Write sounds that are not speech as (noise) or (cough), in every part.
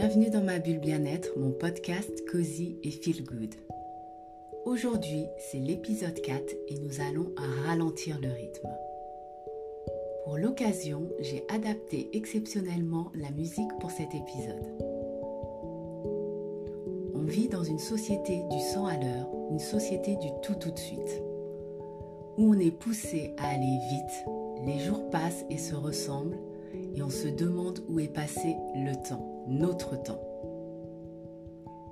Bienvenue dans ma bulle bien-être, mon podcast Cozy et Feel Good. Aujourd'hui, c'est l'épisode 4 et nous allons ralentir le rythme. Pour l'occasion, j'ai adapté exceptionnellement la musique pour cet épisode. On vit dans une société du 100 à l'heure, une société du tout tout de suite, où on est poussé à aller vite, les jours passent et se ressemblent, et on se demande où est passé le temps, notre temps.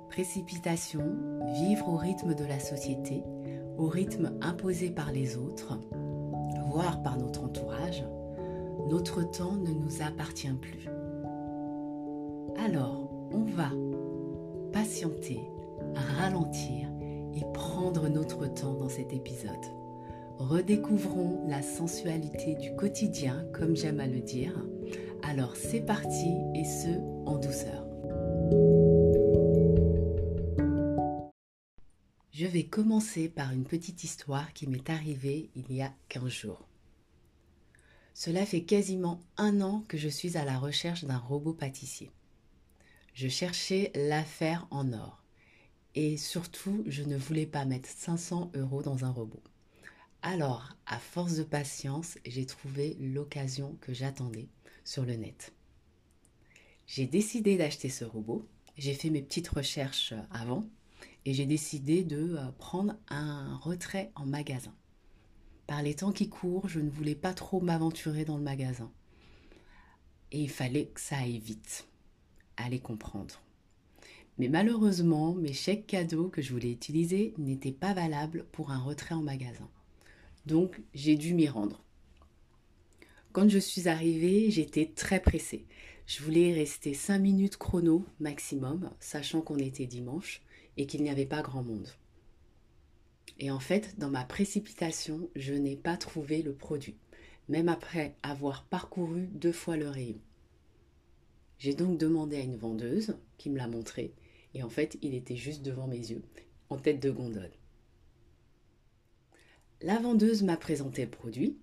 Précipitation, vivre au rythme de la société, au rythme imposé par les autres, voire par notre entourage, notre temps ne nous appartient plus. Alors, on va patienter, ralentir et prendre notre temps dans cet épisode. Redécouvrons la sensualité du quotidien, comme j'aime à le dire. Alors c'est parti et ce, en douceur. Je vais commencer par une petite histoire qui m'est arrivée il y a 15 jours. Cela fait quasiment un an que je suis à la recherche d'un robot pâtissier. Je cherchais l'affaire en or. Et surtout, je ne voulais pas mettre 500 euros dans un robot. Alors, à force de patience, j'ai trouvé l'occasion que j'attendais sur le net. J'ai décidé d'acheter ce robot. J'ai fait mes petites recherches avant et j'ai décidé de euh, prendre un retrait en magasin. Par les temps qui courent, je ne voulais pas trop m'aventurer dans le magasin. Et il fallait que ça aille vite. Allez comprendre. Mais malheureusement, mes chèques cadeaux que je voulais utiliser n'étaient pas valables pour un retrait en magasin. Donc j'ai dû m'y rendre. Quand je suis arrivée, j'étais très pressée. Je voulais rester 5 minutes chrono maximum, sachant qu'on était dimanche et qu'il n'y avait pas grand monde. Et en fait, dans ma précipitation, je n'ai pas trouvé le produit, même après avoir parcouru deux fois le rayon. J'ai donc demandé à une vendeuse qui me l'a montré, et en fait, il était juste devant mes yeux, en tête de gondole. La vendeuse m'a présenté le produit,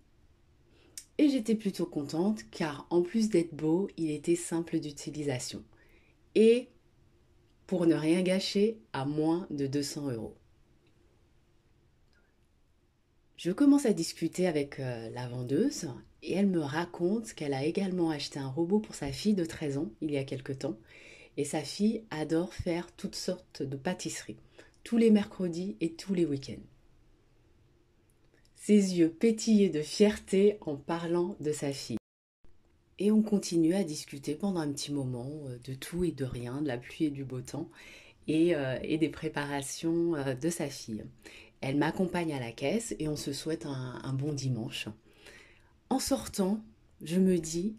et j'étais plutôt contente car en plus d'être beau, il était simple d'utilisation. Et pour ne rien gâcher à moins de 200 euros. Je commence à discuter avec euh, la vendeuse et elle me raconte qu'elle a également acheté un robot pour sa fille de 13 ans il y a quelque temps et sa fille adore faire toutes sortes de pâtisseries, tous les mercredis et tous les week-ends. Ses yeux pétillaient de fierté en parlant de sa fille. Et on continue à discuter pendant un petit moment euh, de tout et de rien, de la pluie et du beau temps, et, euh, des préparations euh, de sa fille. Elle m'accompagne à la caisse et on se souhaite un, un bon dimanche. En sortant, je me dis,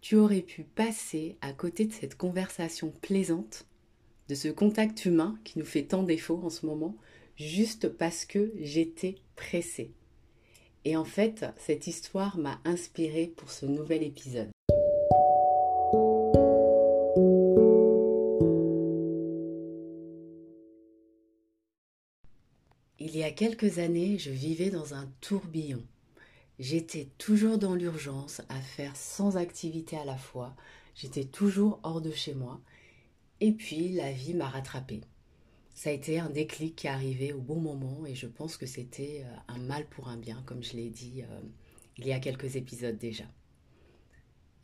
tu aurais pu passer à côté de cette conversation plaisante, de ce contact humain qui nous fait tant défaut en ce moment, juste parce que j'étais pressée. Et en fait, cette histoire m'a inspirée pour ce nouvel épisode. Il y a quelques années, je vivais dans un tourbillon. J'étais toujours dans l'urgence à faire sans activité à la fois. J'étais toujours hors de chez moi. Et puis la vie m'a rattrapée ça a été un déclic qui est arrivé au bon moment et je pense que c'était euh, un mal pour un bien, comme je l'ai dit euh, il y a quelques épisodes déjà.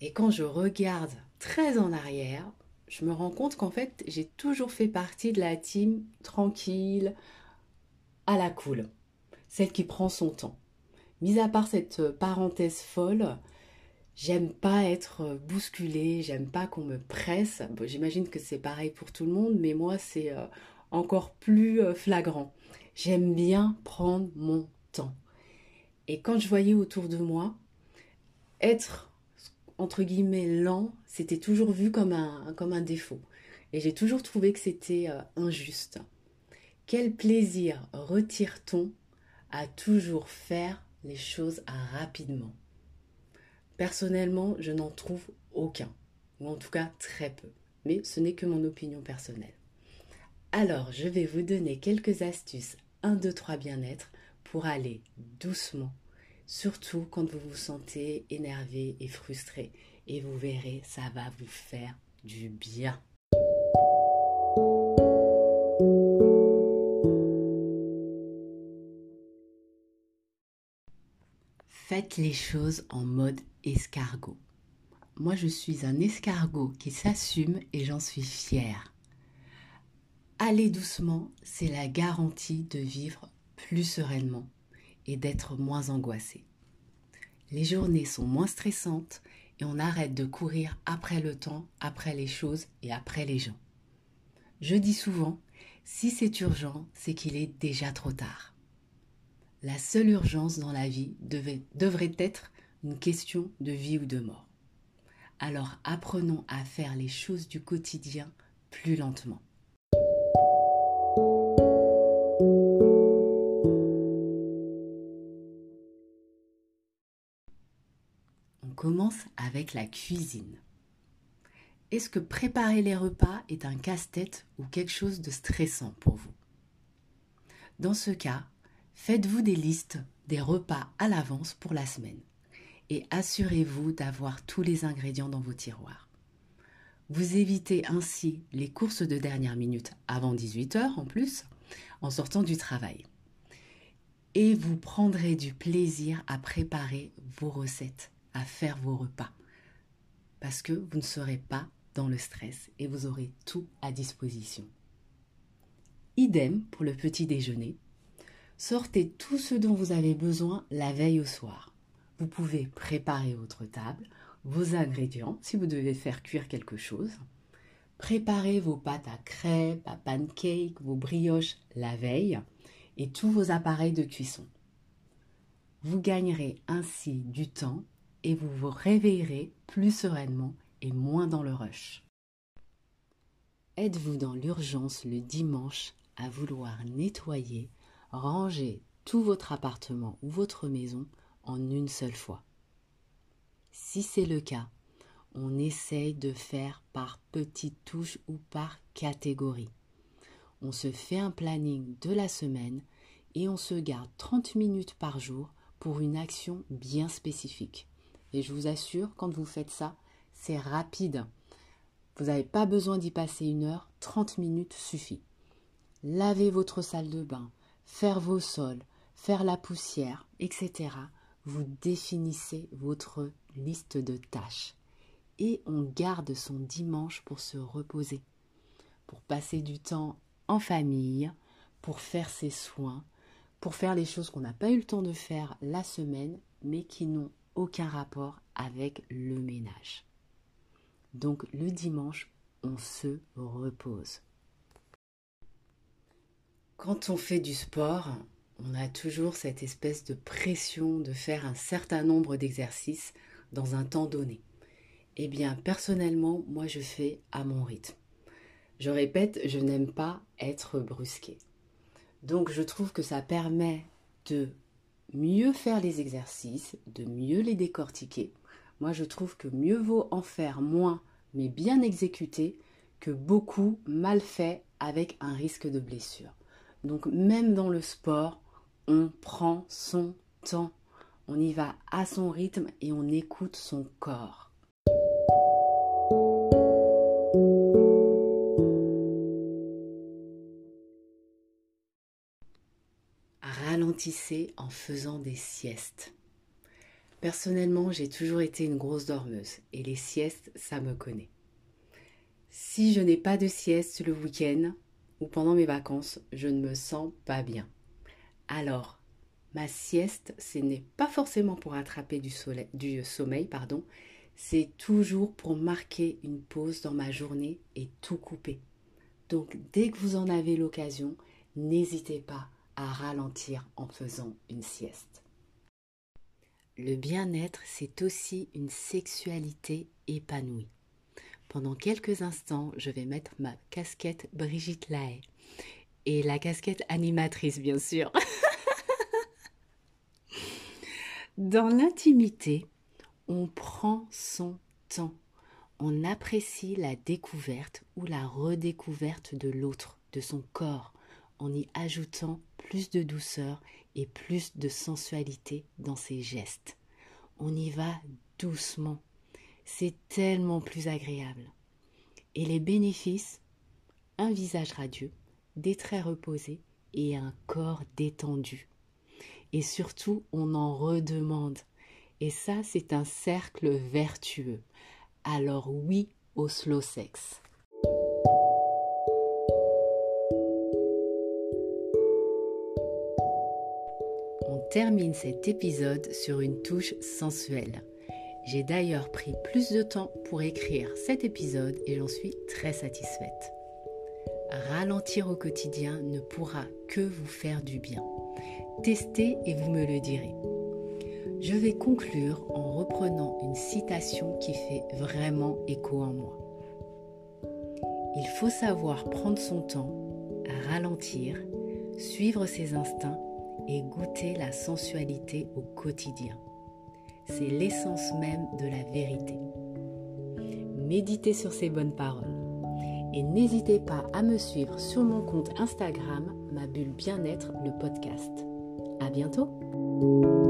Et quand je regarde très en arrière, je me rends compte qu'en fait, j'ai toujours fait partie de la team tranquille, à la cool, celle qui prend son temps. Mis à part cette parenthèse folle, j'aime pas être bousculée, j'aime pas qu'on me presse. J'imagine que c'est pareil pour tout le monde, mais moi, c'est euh, encore plus euh, flagrant. J'aime bien prendre mon temps. Et quand je voyais autour de moi, être entre guillemets lent, c'était toujours vu comme un, comme un défaut. Et j'ai toujours trouvé que c'était euh, injuste. Quel plaisir retire-t-on à toujours faire les choses rapidement? Personnellement, je n'en trouve aucun, ou en tout cas très peu. Mais ce n'est que mon opinion personnelle. Alors, je vais vous donner quelques astuces 1, 2, 3 bien-être pour aller doucement, surtout quand vous vous sentez énervé et frustré. Et vous verrez, ça va vous faire du bien. Faites les choses en mode escargot. Moi, je suis un escargot qui s'assume et j'en suis fière. Aller doucement, c'est la garantie de vivre plus sereinement et d'être moins angoissé. Les journées sont moins stressantes et on arrête de courir après le temps, après les choses et après les gens. Je dis souvent, si c'est urgent, c'est qu'il est déjà trop tard. La seule urgence dans la vie devrait être une question de vie ou de mort. Alors apprenons à faire les choses du quotidien plus lentement. Commence avec la cuisine. Est-ce que préparer les repas est un casse-tête ou quelque chose de stressant pour vous? Dans ce cas, faites-vous des listes des repas à l'avance pour la semaine et assurez-vous d'avoir tous les ingrédients dans vos tiroirs. Vous évitez ainsi les courses de dernière minute avant 18h en plus, en sortant du travail. Et vous prendrez du plaisir à préparer vos recettes, à faire vos repas. Parce que vous ne serez pas dans le stress et vous aurez tout à disposition. Idem pour le petit déjeuner. Sortez tout ce dont vous avez besoin la veille au soir vous pouvez préparer votre table, vos ingrédients, si vous devez faire cuire quelque chose. Préparez vos pâtes à crêpes, à pancakes, vos brioches la veille et tous vos appareils de cuisson. Vous gagnerez ainsi du temps et vous vous réveillerez plus sereinement et moins dans le rush. Êtes-vous dans l'urgence le dimanche à vouloir nettoyer, ranger tout votre appartement ou votre maison en une seule fois? Si c'est le cas, on essaye de faire par petites touches ou par catégorie. On se fait un planning de la semaine et on se garde 30 minutes par jour pour une action bien spécifique. Et je vous assure, quand vous faites ça, c'est rapide. Vous n'avez pas besoin d'y passer une heure, 30 minutes suffit. Lavez votre salle de bain, faire vos sols, faire la poussière, etc vous définissez votre liste de tâches et on garde son dimanche pour se reposer, pour passer du temps en famille, pour faire ses soins, pour faire les choses qu'on n'a pas eu le temps de faire la semaine, mais qui n'ont rapport avec le ménage. Donc le dimanche, on se repose. Quand on fait du sport, on a toujours cette espèce de pression de faire un certain nombre d'exercices dans un temps donné. Eh bien, personnellement, moi, je fais à mon rythme. Je répète, je n'aime pas être brusqué. Donc, je trouve que ça permet de mieux faire les exercices, de mieux les décortiquer. Moi, je trouve que mieux vaut en faire moins, mais bien exécuté, que beaucoup mal fait avec un risque de blessure. Donc, même dans le sport, on prend son temps, on y va à son rythme et on écoute son corps. En faisant des siestes. Personnellement, j'ai toujours été une grosse dormeuse et les siestes, ça me connaît. Si je n'ai pas de sieste le week-end ou pendant mes vacances, je ne me sens pas bien. Alors, ma sieste, ce n'est pas forcément pour attraper du, du sommeil, pardon, c'est toujours pour marquer une pause dans ma journée et tout couper. Donc, dès que vous en avez l'occasion, n'hésitez pas ralentir en faisant une sieste. Le bien-être, c'est aussi une sexualité épanouie. Pendant quelques instants, je vais mettre ma casquette Brigitte Lahaye et la casquette animatrice, bien sûr. (laughs) Dans l'intimité, on prend son temps. On apprécie la découverte ou la redécouverte de l'autre, de son corps, en y ajoutant plus de douceur et plus de sensualité dans ses gestes. On y va doucement. C'est tellement plus agréable. Et les bénéfices Un visage radieux, des traits reposés et un corps détendu. Et surtout, on en redemande. Et ça, c'est un cercle vertueux. Alors oui au slow sex. Termine cet épisode sur une touche sensuelle. J'ai d'ailleurs pris plus de temps pour écrire cet épisode et j'en suis très satisfaite. Ralentir au quotidien ne pourra que vous faire du bien. Testez et vous me le direz. Je vais conclure en reprenant une citation qui fait vraiment écho en moi. Il faut savoir prendre son temps, ralentir, suivre ses instincts et goûter la sensualité au quotidien. C'est l'essence même de la vérité. Méditez sur ces bonnes paroles. Et n'hésitez pas à me suivre sur mon compte Instagram, ma bulle bien-être, le podcast. À bientôt!